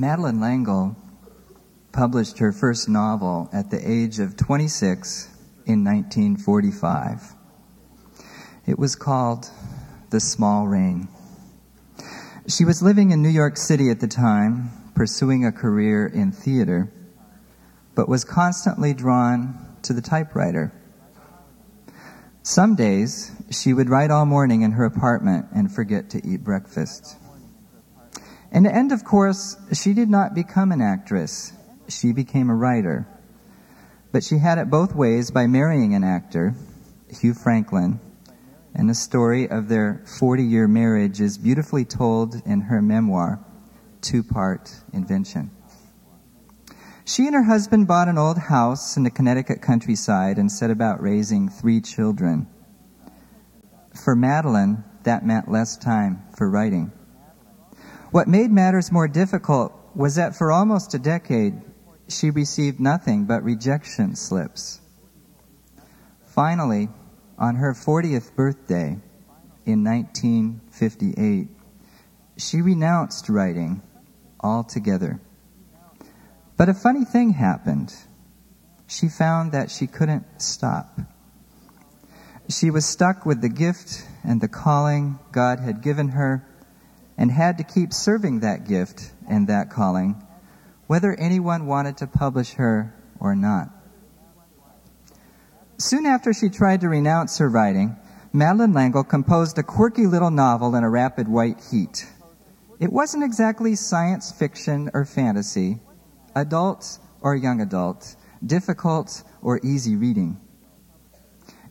Madeleine L'Engle published her first novel at the age of 26 in 1945. It was called The Small Rain. She was living in New York City at the time, pursuing a career in theater, but was constantly drawn to the typewriter. Some days, she would write all morning in her apartment and forget to eat breakfast. End, of course, she did not become an actress. She became a writer. But she had it both ways by marrying an actor, Hugh Franklin, and the story of their 40 year marriage is beautifully told in her memoir, Two Part Invention. She and her husband bought an old house in the Connecticut countryside and set about raising three children. For Madeleine, that meant less time for writing. What made matters more difficult was that for almost a decade, she received nothing but rejection slips. Finally, on her 40th birthday in 1958, she renounced writing altogether. But a funny thing happened. She found that she couldn't stop. She was stuck with the gift and the calling God had given her and had to keep serving that gift and that calling, whether anyone wanted to publish her or not. Soon after she tried to renounce her writing, Madeleine L'Engle composed a quirky little novel in a rapid white heat. It wasn't exactly science fiction or fantasy, adult or young adult, difficult or easy reading.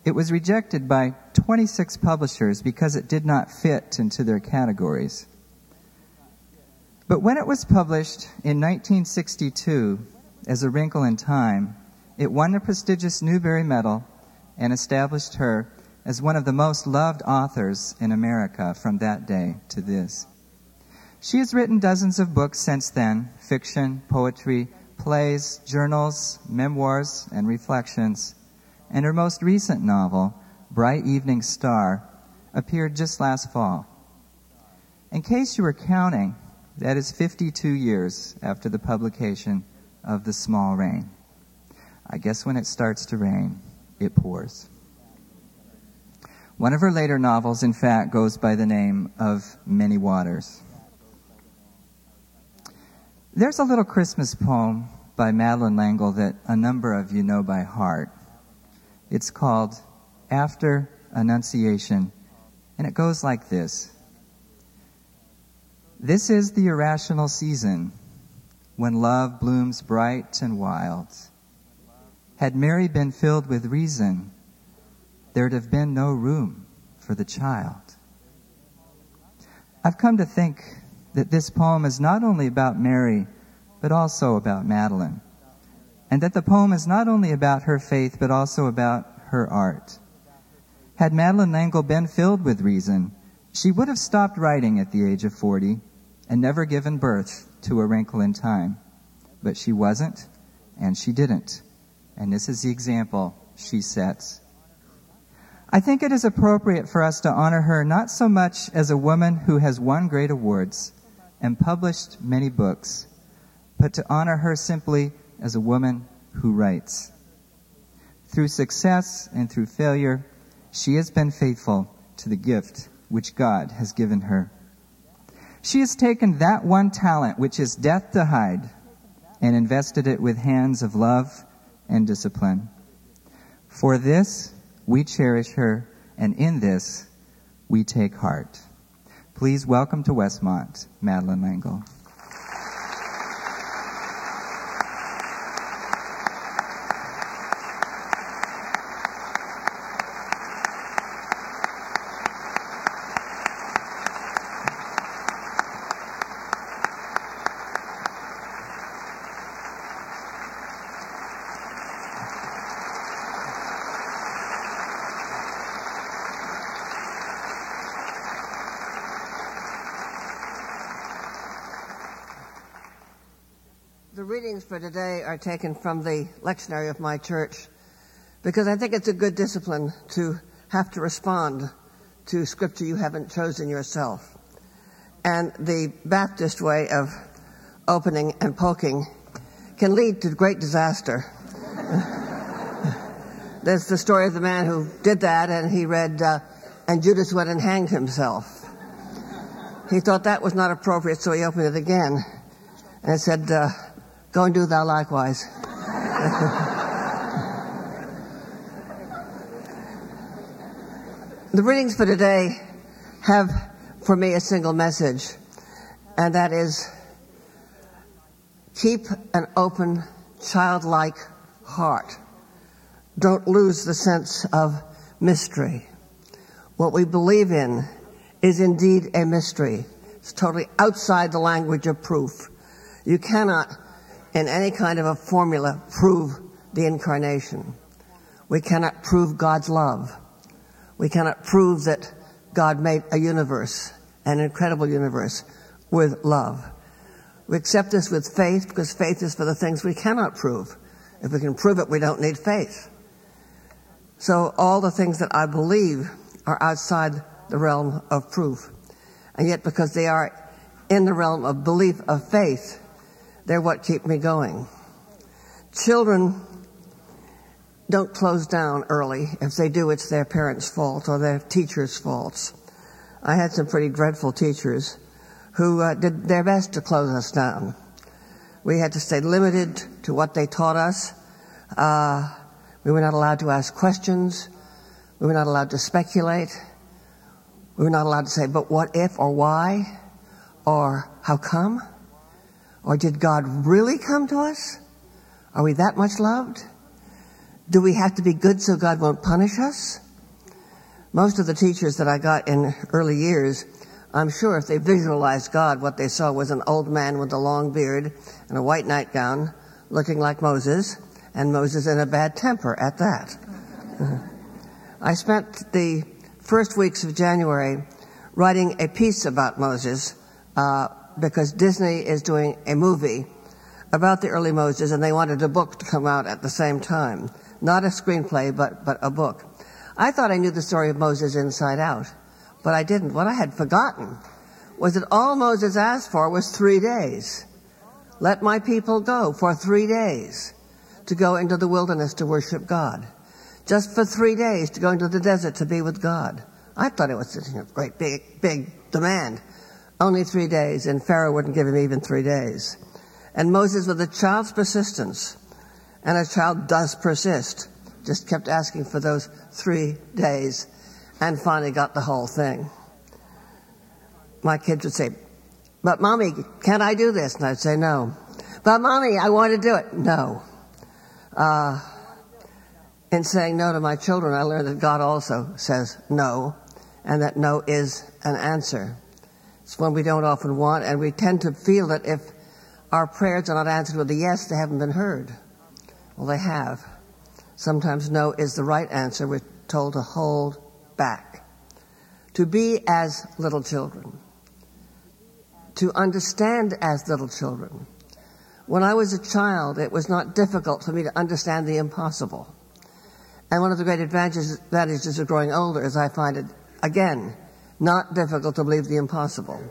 It was rejected by 26 publishers because it did not fit into their categories. But when it was published in 1962 as A Wrinkle in Time, it won the prestigious Newbery Medal and established her as one of the most loved authors in America from that day to this. She has written dozens of books since then fiction, poetry, plays, journals, memoirs, and reflections. And her most recent novel, Bright Evening Star, appeared just last fall. In case you were counting, that is 52 years after the publication of The Small Rain. I guess when it starts to rain, it pours. One of her later novels, in fact, goes by the name of Many Waters. There's a little Christmas poem by Madeleine L'Engle that a number of you know by heart. It's called After Annunciation, and it goes like this. This is the irrational season when love blooms bright and wild. Had Mary been filled with reason, there'd have been no room for the child. I've come to think that this poem is not only about Mary, but also about Madeleine, And that the poem is not only about her faith, but also about her art. Had Madeleine L'Engle been filled with reason, she would have stopped writing at the age of 40 and never given birth to a wrinkle in time. But she wasn't, and she didn't. And this is the example she sets. I think it is appropriate for us to honor her not so much as a woman who has won great awards and published many books, but to honor her simply as a woman who writes. Through success and through failure, she has been faithful to the gift which God has given her. She has taken that one talent, which is death to hide, and invested it with hands of love and discipline. For this, we cherish her, and in this, we take heart. Please welcome to Westmont, Madeleine L'Engle. readings for today are taken from the lectionary of my church because I think it's a good discipline to have to respond to scripture you haven't chosen yourself. And the Baptist way of opening and poking can lead to great disaster. There's the story of the man who did that, and he read, uh, and Judas went and hanged himself. He thought that was not appropriate, so he opened it again and said, uh, Go and do thou likewise. the readings for today have for me a single message, and that is keep an open, childlike heart. Don't lose the sense of mystery. What we believe in is indeed a mystery. It's totally outside the language of proof. You cannot, in any kind of a formula, prove the incarnation. We cannot prove God's love. We cannot prove that God made a universe, an incredible universe, with love. We accept this with faith because faith is for the things we cannot prove. If we can prove it, we don't need faith. So all the things that I believe are outside the realm of proof. And yet because they are in the realm of belief, of faith, they're what keep me going. Children don't close down early. If they do, it's their parents' fault or their teachers' faults. I had some pretty dreadful teachers who uh, did their best to close us down. We had to stay limited to what they taught us. Uh, we were not allowed to ask questions. We were not allowed to speculate. We were not allowed to say, but what if or why or how come? Or did God really come to us? Are we that much loved? Do we have to be good so God won't punish us? Most of the teachers that I got in early years, I'm sure if they visualized God, what they saw was an old man with a long beard and a white nightgown looking like Moses, and Moses in a bad temper at that. I spent the first weeks of January writing a piece about Moses uh, because Disney is doing a movie about the early Moses, and they wanted a book to come out at the same time. Not a screenplay, but, but a book. I thought I knew the story of Moses inside out, but I didn't. What I had forgotten was that all Moses asked for was three days. Let my people go for three days to go into the wilderness to worship God. Just for three days to go into the desert to be with God. I thought it was a great big, big demand. Only three days, and Pharaoh wouldn't give him even three days. And Moses, with a child's persistence, and a child does persist, just kept asking for those three days, and finally got the whole thing. My kids would say, But mommy, can't I do this? And I'd say, No. But mommy, I want to do it. No. Uh, in saying no to my children, I learned that God also says no, and that no is an answer. It's one we don't often want, and we tend to feel that if our prayers are not answered with a yes, they haven't been heard. Well, they have. Sometimes no is the right answer. We're told to hold back. To be as little children. To understand as little children. When I was a child, it was not difficult for me to understand the impossible. And one of the great advantages, advantages of growing older is I find it, again, not difficult to believe the impossible.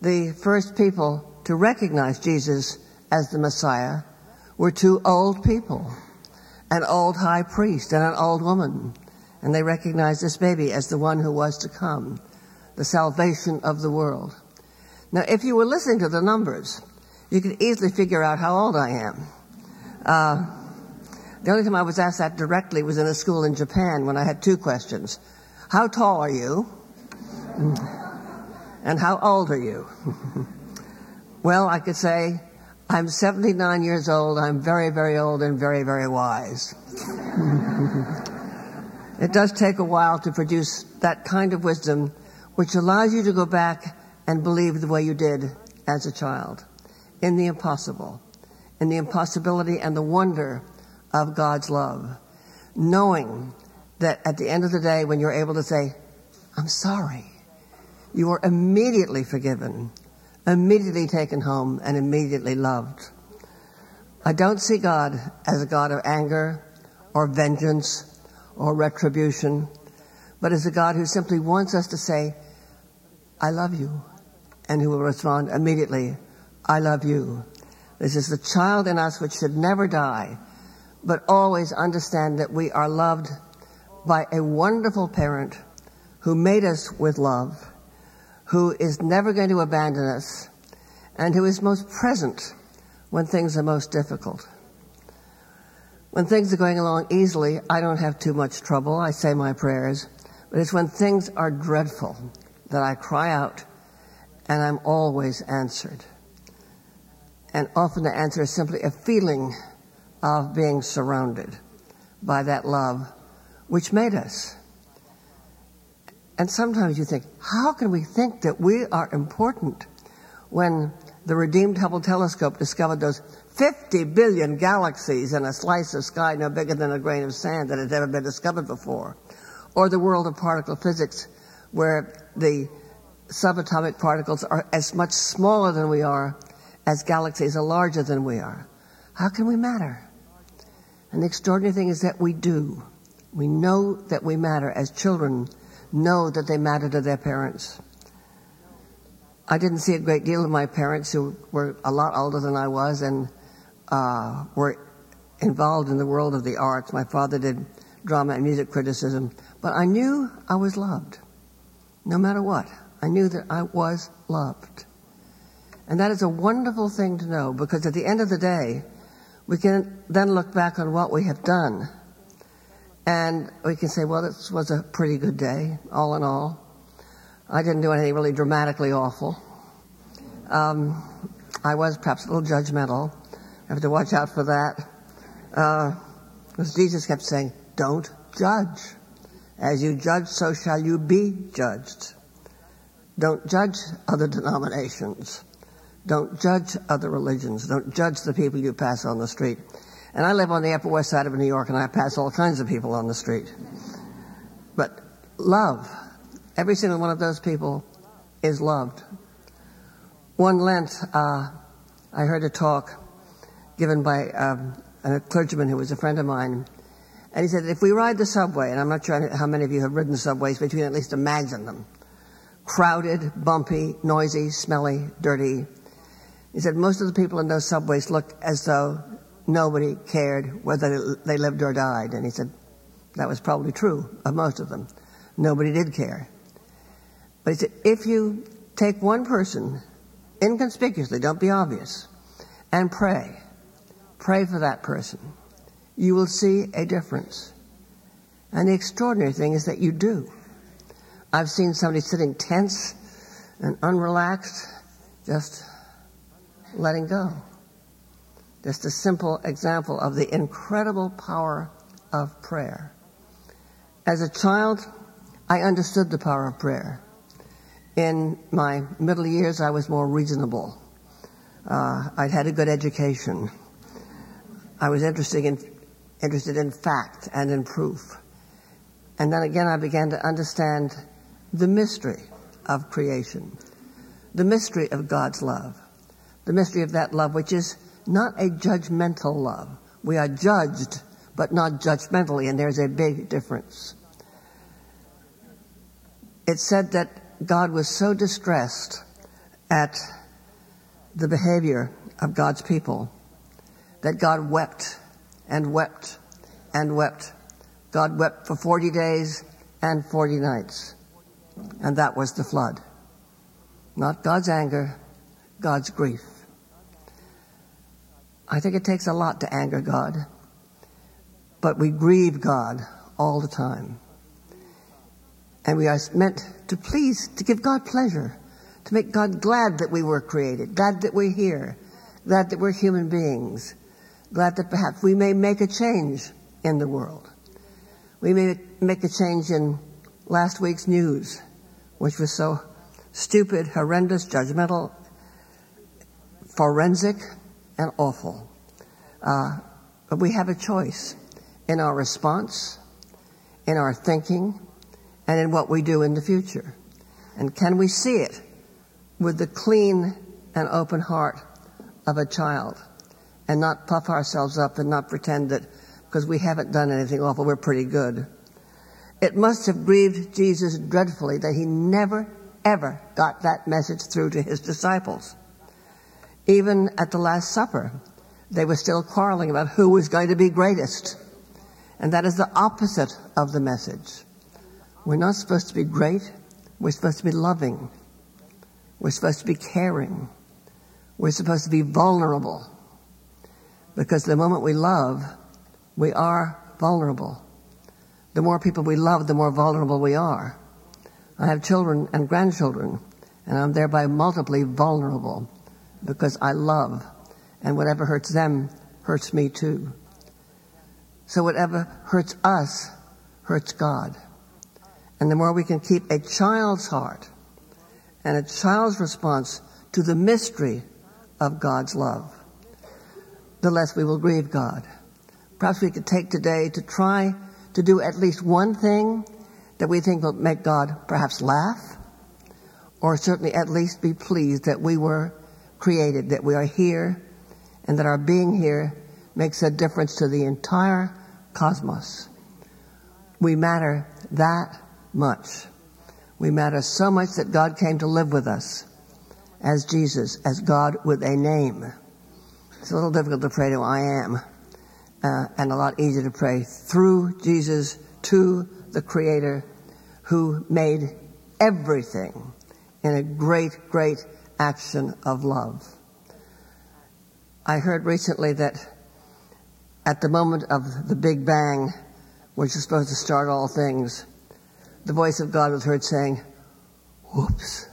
The first people to recognize Jesus as the Messiah were two old people an old high priest and an old woman. And they recognized this baby as the one who was to come, the salvation of the world. Now, if you were listening to the numbers, you could easily figure out how old I am. Uh, the only time I was asked that directly was in a school in Japan when I had two questions. How tall are you? Mm. And how old are you? well, I could say, I'm 79 years old, I'm very, very old, and very, very wise. it does take a while to produce that kind of wisdom which allows you to go back and believe the way you did as a child. In the impossible, in the impossibility and the wonder of God's love, knowing that at the end of the day, when you're able to say, I'm sorry, you are immediately forgiven, immediately taken home, and immediately loved. I don't see God as a God of anger or vengeance or retribution, but as a God who simply wants us to say, I love you, and who will respond immediately, I love you. This is the child in us which should never die, but always understand that we are loved by a wonderful parent who made us with love, who is never going to abandon us, and who is most present when things are most difficult. When things are going along easily, I don't have too much trouble. I say my prayers. But it's when things are dreadful that I cry out, and I'm always answered. And often the answer is simply a feeling of being surrounded by that love which made us. And sometimes you think, how can we think that we are important when the redeemed Hubble telescope discovered those 50 billion galaxies in a slice of sky no bigger than a grain of sand that had ever been discovered before? Or the world of particle physics where the subatomic particles are as much smaller than we are as galaxies are larger than we are. How can we matter? And the extraordinary thing is that we do. We know that we matter as children know that they matter to their parents. I didn't see a great deal of my parents who were a lot older than I was and uh, were involved in the world of the arts. My father did drama and music criticism, but I knew I was loved. No matter what, I knew that I was loved. And that is a wonderful thing to know because at the end of the day, we can then look back on what we have done and we can say, well, this was a pretty good day, all in all. I didn't do anything really dramatically awful. Um, I was perhaps a little judgmental. I have to watch out for that. Uh, because Jesus kept saying, don't judge. As you judge, so shall you be judged. Don't judge other denominations. Don't judge other religions. Don't judge the people you pass on the street. And I live on the Upper West Side of New York, and I pass all kinds of people on the street. But love, every single one of those people is loved. One Lent, uh, I heard a talk given by um, a clergyman who was a friend of mine. And he said, if we ride the subway, and I'm not sure how many of you have ridden subways, but you can at least imagine them crowded, bumpy, noisy, smelly, dirty. He said, most of the people in those subways look as though nobody cared whether they lived or died. And he said that was probably true of most of them. Nobody did care. But he said, if you take one person inconspicuously, don't be obvious, and pray, pray for that person, you will see a difference. And the extraordinary thing is that you do. I've seen somebody sitting tense and unrelaxed, just letting go. Just a simple example of the incredible power of prayer. As a child, I understood the power of prayer. In my middle years, I was more reasonable. Uh, I'd had a good education. I was interested in, interested in fact and in proof. And then again, I began to understand the mystery of creation, the mystery of God's love, the mystery of that love which is not a judgmental love. We are judged, but not judgmentally, and there's a big difference. It said that God was so distressed at the behavior of God's people that God wept and wept and wept. God wept for 40 days and 40 nights. And that was the flood. Not God's anger, God's grief. I think it takes a lot to anger God, but we grieve God all the time. And we are meant to please, to give God pleasure, to make God glad that we were created, glad that we're here, glad that we're human beings, glad that perhaps we may make a change in the world. We may make a change in last week's news, which was so stupid, horrendous, judgmental, forensic, and awful. Uh, but we have a choice in our response, in our thinking, and in what we do in the future. And can we see it with the clean and open heart of a child and not puff ourselves up and not pretend that because we haven't done anything awful, we're pretty good. It must have grieved Jesus dreadfully that he never, ever got that message through to his disciples. Even at the Last Supper, they were still quarreling about who was going to be greatest. And that is the opposite of the message. We're not supposed to be great. We're supposed to be loving. We're supposed to be caring. We're supposed to be vulnerable. Because the moment we love, we are vulnerable. The more people we love, the more vulnerable we are. I have children and grandchildren, and I'm thereby multiply vulnerable because I love, and whatever hurts them hurts me too. So whatever hurts us hurts God. And the more we can keep a child's heart and a child's response to the mystery of God's love, the less we will grieve God. Perhaps we could take today to try to do at least one thing that we think will make God perhaps laugh, or certainly at least be pleased that we were created, that we are here, and that our being here makes a difference to the entire cosmos. We matter that much. We matter so much that God came to live with us as Jesus, as God with a name. It's a little difficult to pray to I am, uh, and a lot easier to pray through Jesus to the Creator who made everything in a great, great action of love. I heard recently that at the moment of the Big Bang, which is supposed to start all things, the voice of God was heard saying, Whoops.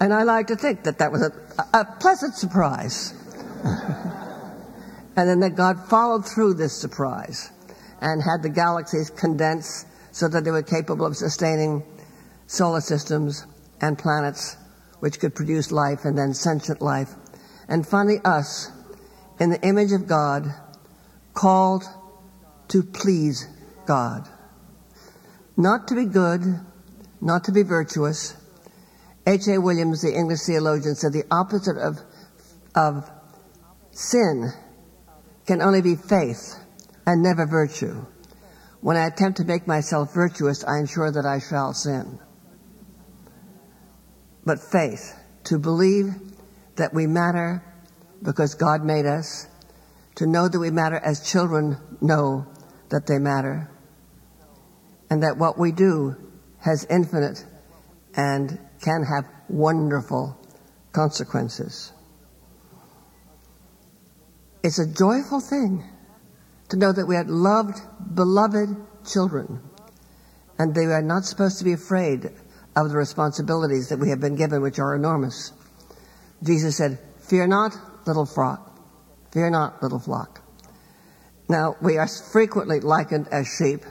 and I like to think that that was a, a pleasant surprise. and then that God followed through this surprise and had the galaxies condense so that they were capable of sustaining solar systems and planets which could produce life and then sentient life. And finally, us, in the image of God, called to please God. Not to be good, not to be virtuous. H.A. Williams, the English theologian, said the opposite of, of sin can only be faith and never virtue. When I attempt to make myself virtuous, I ensure that I shall sin but faith, to believe that we matter because God made us, to know that we matter as children know that they matter, and that what we do has infinite and can have wonderful consequences. It's a joyful thing to know that we had loved, beloved children, and they are not supposed to be afraid of the responsibilities that we have been given, which are enormous. Jesus said, Fear not, little flock. Fear not, little flock. Now, we are frequently likened as sheep.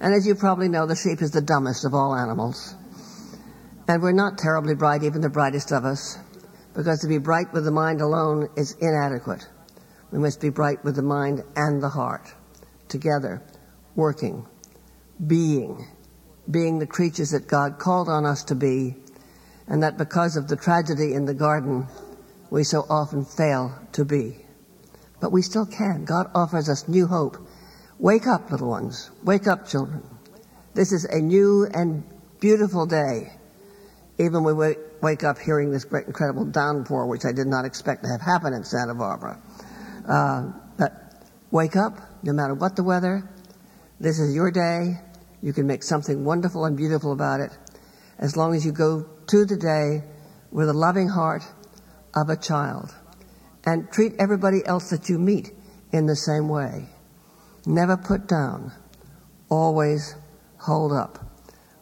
And as you probably know, the sheep is the dumbest of all animals. And we're not terribly bright, even the brightest of us, because to be bright with the mind alone is inadequate. We must be bright with the mind and the heart, together, working, being, being the creatures that God called on us to be, and that because of the tragedy in the garden, we so often fail to be. But we still can. God offers us new hope. Wake up, little ones. Wake up, children. This is a new and beautiful day. Even when we wake up hearing this great, incredible downpour, which I did not expect to have happen in Santa Barbara. Uh, but wake up, no matter what the weather. This is your day. You can make something wonderful and beautiful about it as long as you go to the day with a loving heart of a child and treat everybody else that you meet in the same way. Never put down, always hold up.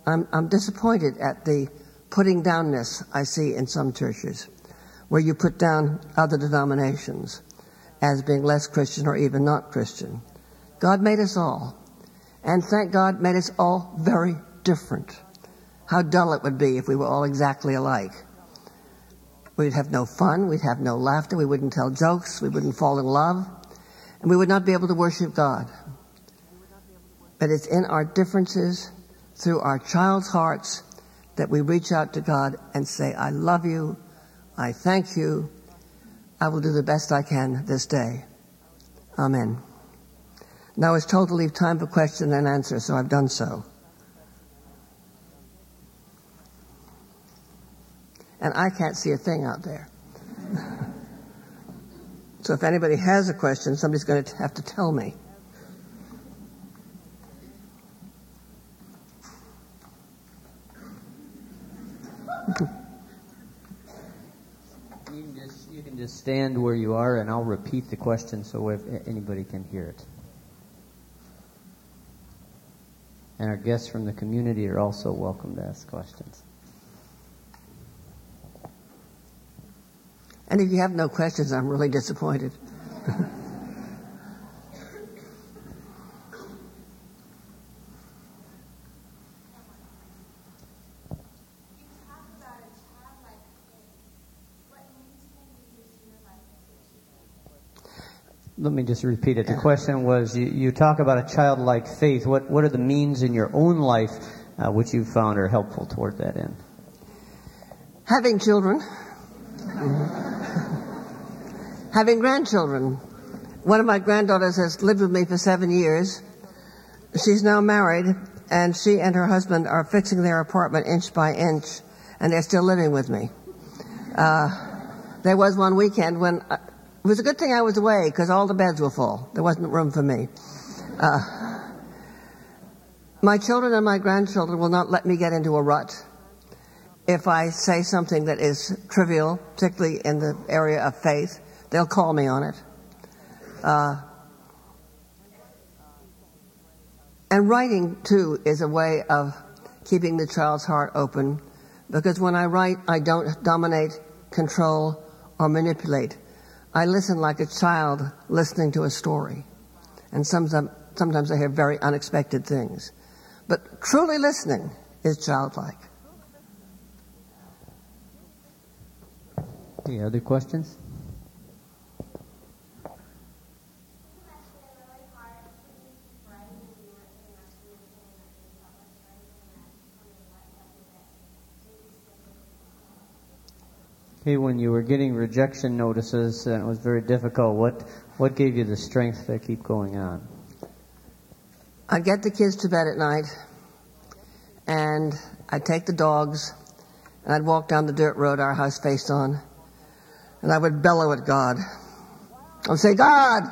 I'm, I'm disappointed at the putting downness I see in some churches where you put down other denominations as being less Christian or even not Christian. God made us all and thank God made us all very different. How dull it would be if we were all exactly alike. We'd have no fun, we'd have no laughter, we wouldn't tell jokes, we wouldn't fall in love, and we would not be able to worship God. But it's in our differences, through our child's hearts, that we reach out to God and say, I love you, I thank you, I will do the best I can this day. Amen. Now it's told to leave time for question and answer, so I've done so. and I can't see a thing out there. so if anybody has a question, somebody's going to have to tell me. You can, just, you can just stand where you are, and I'll repeat the question so if anybody can hear it. And our guests from the community are also welcome to ask questions. And if you have no questions, I'm really disappointed. Let me just repeat it. The question was you, you talk about a childlike faith. What, what are the means in your own life uh, which you've found are helpful toward that end? Having children, having grandchildren. One of my granddaughters has lived with me for seven years. She's now married, and she and her husband are fixing their apartment inch by inch, and they're still living with me. Uh, there was one weekend when uh, it was a good thing I was away because all the beds were full. There wasn't room for me. Uh, my children and my grandchildren will not let me get into a rut. If I say something that is trivial, particularly in the area of faith, they'll call me on it. Uh, and writing, too, is a way of keeping the child's heart open because when I write, I don't dominate, control, or manipulate. I listen like a child listening to a story. And sometimes, sometimes I hear very unexpected things. But truly listening is childlike. Any other questions? Okay, when you were getting rejection notices and it was very difficult, what, what gave you the strength to keep going on? I'd get the kids to bed at night, and I'd take the dogs, and I'd walk down the dirt road our house faced on, and I would bellow at God. I'd say, God,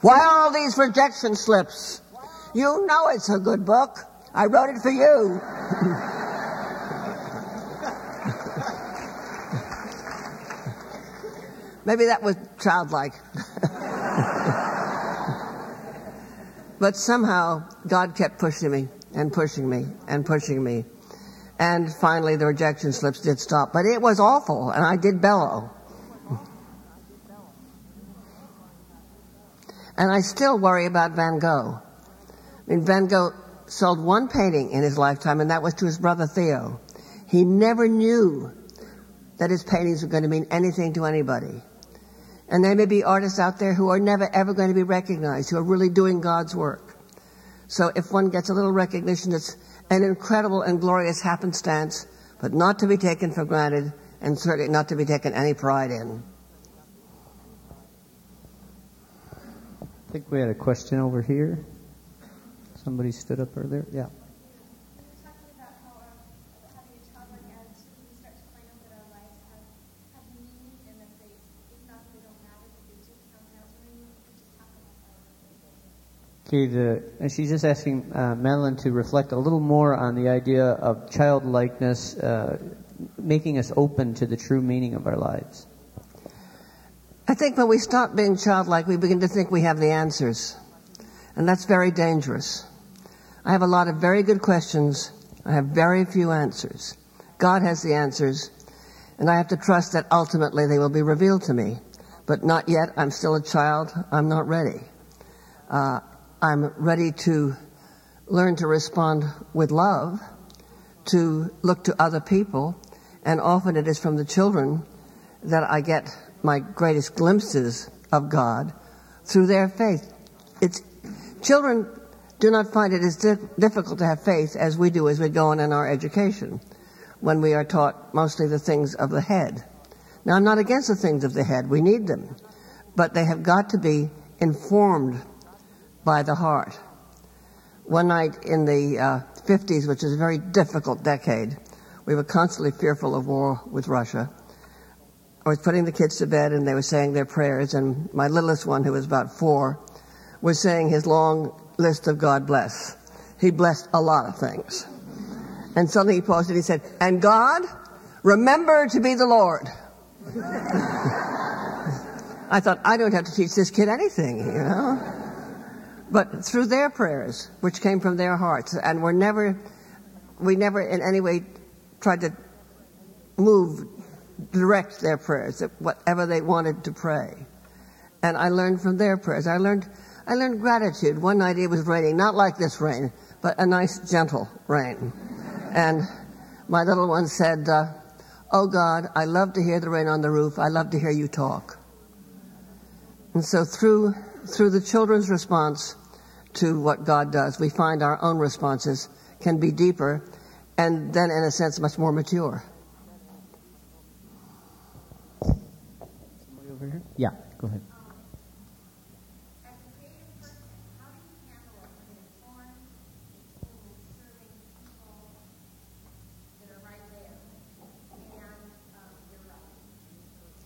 why all these rejection slips? You know it's a good book. I wrote it for you. Maybe that was childlike. but somehow God kept pushing me and pushing me and pushing me. And finally the rejection slips did stop. But it was awful and I did bellow. And I still worry about Van Gogh. I mean, Van Gogh sold one painting in his lifetime, and that was to his brother Theo. He never knew that his paintings were going to mean anything to anybody. And there may be artists out there who are never ever going to be recognized, who are really doing God's work. So if one gets a little recognition, it's an incredible and glorious happenstance, but not to be taken for granted, and certainly not to be taken any pride in. I think we had a question over here. Somebody stood up earlier. Yeah. And she's just asking uh, Madeleine to reflect a little more on the idea of childlikeness, uh, making us open to the true meaning of our lives. I think when we stop being childlike, we begin to think we have the answers. And that's very dangerous. I have a lot of very good questions. I have very few answers. God has the answers. And I have to trust that ultimately they will be revealed to me. But not yet. I'm still a child. I'm not ready. Uh, I'm ready to learn to respond with love, to look to other people, and often it is from the children that I get my greatest glimpses of God through their faith. It's children do not find it as difficult to have faith as we do as we go on in our education when we are taught mostly the things of the head. Now, I'm not against the things of the head. We need them. But they have got to be informed by the heart. One night in the uh, 50s, which is a very difficult decade, We were constantly fearful of war with Russia. I was putting the kids to bed and they were saying their prayers, and my littlest one, who was about four, was saying his long list of God bless. He blessed a lot of things. And suddenly he paused and he said, And God, remember to be the Lord. I thought, I don't have to teach this kid anything, you know? But through their prayers, which came from their hearts, and were never, we never in any way tried to move, direct their prayers, whatever they wanted to pray. And I learned from their prayers. I learned, I learned gratitude. One night it was raining, not like this rain, but a nice, gentle rain. And my little one said, uh, Oh God, I love to hear the rain on the roof. I love to hear you talk. And so through, through the children's response to what God does, we find our own responses can be deeper and then, in a sense, much more mature. Yeah, go ahead.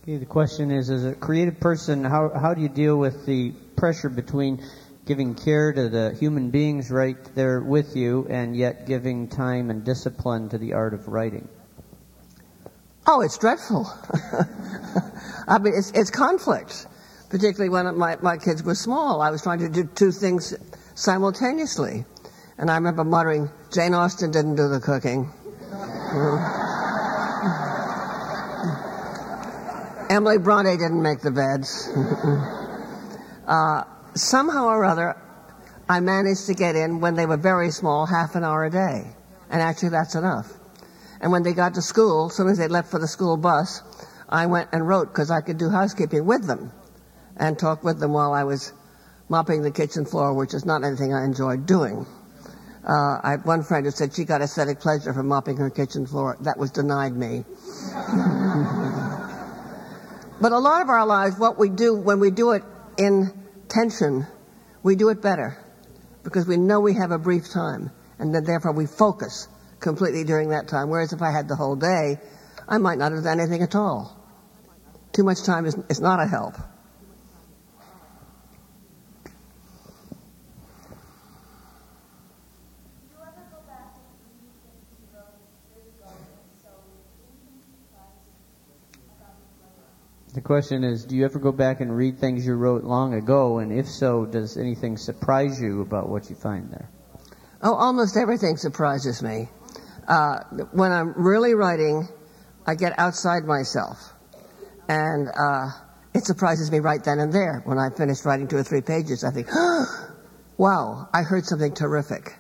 Okay, the question is, as a creative person, how, how do you deal with the pressure between giving care to the human beings right there with you and yet giving time and discipline to the art of writing? Oh, it's dreadful. I mean, it's, it's conflict, particularly when my, my kids were small. I was trying to do two things simultaneously. And I remember muttering, Jane Austen didn't do the cooking. Emily Bronte didn't make the beds. uh, somehow or other, I managed to get in when they were very small, half an hour a day. And actually, that's enough. And when they got to school, as soon as they left for the school bus, I went and wrote because I could do housekeeping with them and talk with them while I was mopping the kitchen floor, which is not anything I enjoyed doing. Uh, I had one friend who said she got aesthetic pleasure from mopping her kitchen floor. That was denied me. But a lot of our lives, what we do when we do it in tension, we do it better because we know we have a brief time and then therefore we focus completely during that time. Whereas if I had the whole day, I might not have done anything at all. Too much time is, is not a help. The question is, do you ever go back and read things you wrote long ago? And if so, does anything surprise you about what you find there? Oh, almost everything surprises me. Uh, when I'm really writing, I get outside myself. And uh, it surprises me right then and there. When I finish writing two or three pages, I think, wow, I heard something terrific.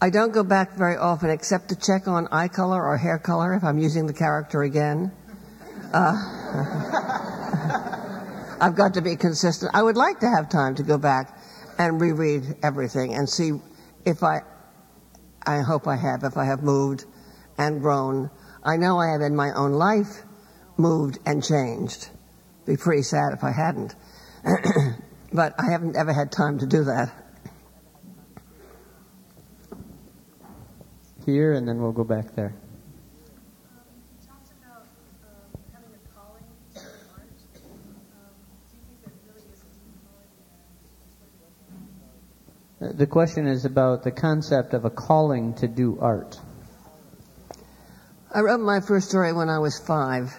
I don't go back very often except to check on eye color or hair color if I'm using the character again. Uh, I've got to be consistent. I would like to have time to go back and reread everything and see if I, I hope I have, if I have moved and grown. I know I have in my own life moved and changed. Be pretty sad if I hadn't. but I haven't ever had time to do that. Here, and then we'll go back there. The question is about the concept of a calling to do art. I wrote my first story when I was five,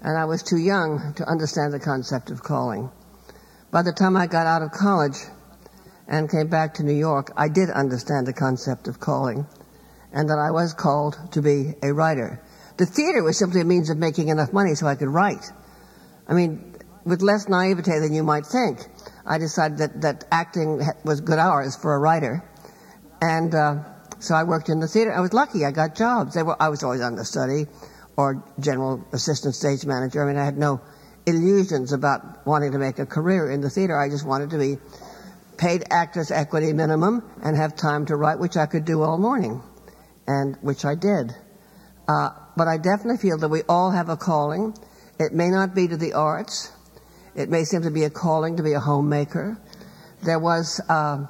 and I was too young to understand the concept of calling. By the time I got out of college and came back to New York, I did understand the concept of calling, and that I was called to be a writer. The theater was simply a means of making enough money so I could write. I mean, with less naivete than you might think. I decided that, that acting was good hours for a writer. And uh, so I worked in the theater. I was lucky. I got jobs. Were, I was always understudy or general assistant stage manager. I mean, I had no illusions about wanting to make a career in the theater. I just wanted to be paid actors equity minimum and have time to write, which I could do all morning, and which I did. Uh, but I definitely feel that we all have a calling. It may not be to the arts. It may seem to be a calling to be a homemaker. There was uh,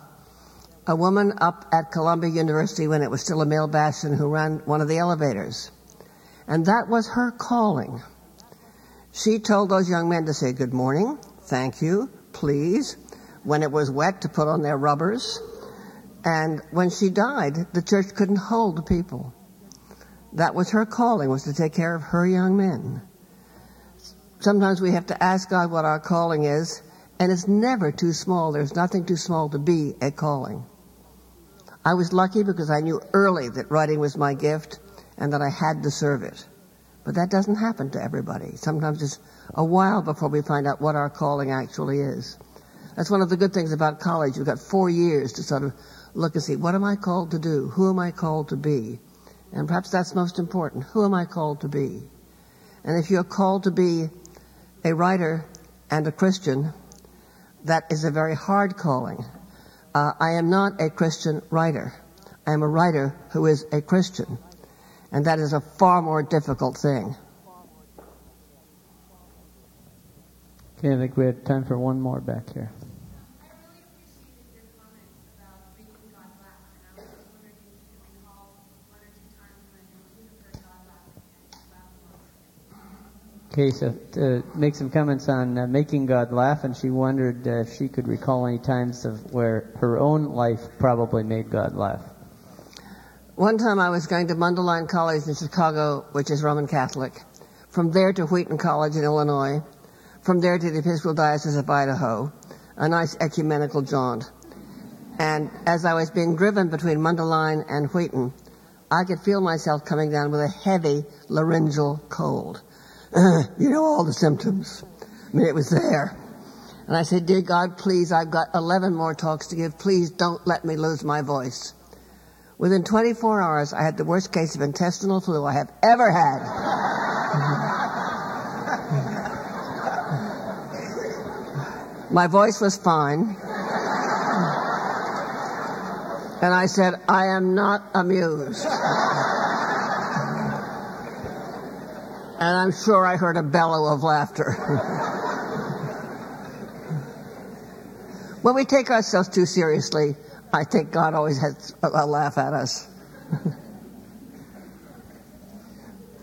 a woman up at Columbia University when it was still a male bastion who ran one of the elevators. And that was her calling. She told those young men to say good morning, thank you, please, when it was wet to put on their rubbers. And when she died, the church couldn't hold the people. That was her calling, was to take care of her young men. Sometimes we have to ask God what our calling is, and it's never too small. There's nothing too small to be a calling. I was lucky because I knew early that writing was my gift and that I had to serve it. But that doesn't happen to everybody. Sometimes it's a while before we find out what our calling actually is. That's one of the good things about college. You've got four years to sort of look and see, what am I called to do? Who am I called to be? And perhaps that's most important. Who am I called to be? And if you're called to be a writer and a Christian, that is a very hard calling. Uh, I am not a Christian writer. I am a writer who is a Christian. And that is a far more difficult thing. Okay, I think we have time for one more back here. Okay, so to make some comments on uh, making God laugh, and she wondered uh, if she could recall any times of where her own life probably made God laugh. One time I was going to Mundelein College in Chicago, which is Roman Catholic. From there to Wheaton College in Illinois. From there to the Episcopal Diocese of Idaho. A nice ecumenical jaunt. And as I was being driven between Mundelein and Wheaton, I could feel myself coming down with a heavy laryngeal cold. you know all the symptoms. I mean, it was there. And I said, Dear God, please, I've got 11 more talks to give. Please don't let me lose my voice. Within 24 hours, I had the worst case of intestinal flu I have ever had. my voice was fine. And I said, I am not amused. And I'm sure I heard a bellow of laughter. when we take ourselves too seriously, I think God always has a laugh at us.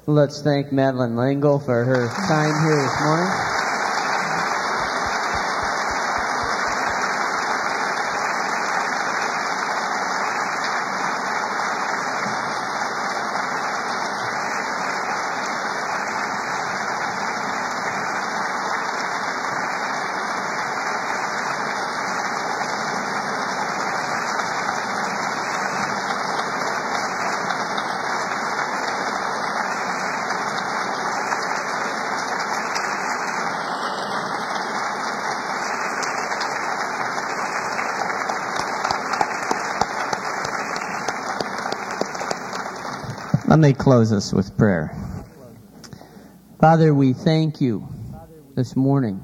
Let's thank Madeleine L'Engle for her time here this morning. Me close us with prayer. Father, we thank you this morning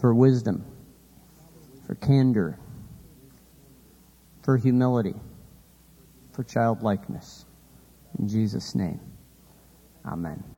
for wisdom, for candor, for humility, for childlikeness. In Jesus' name, amen.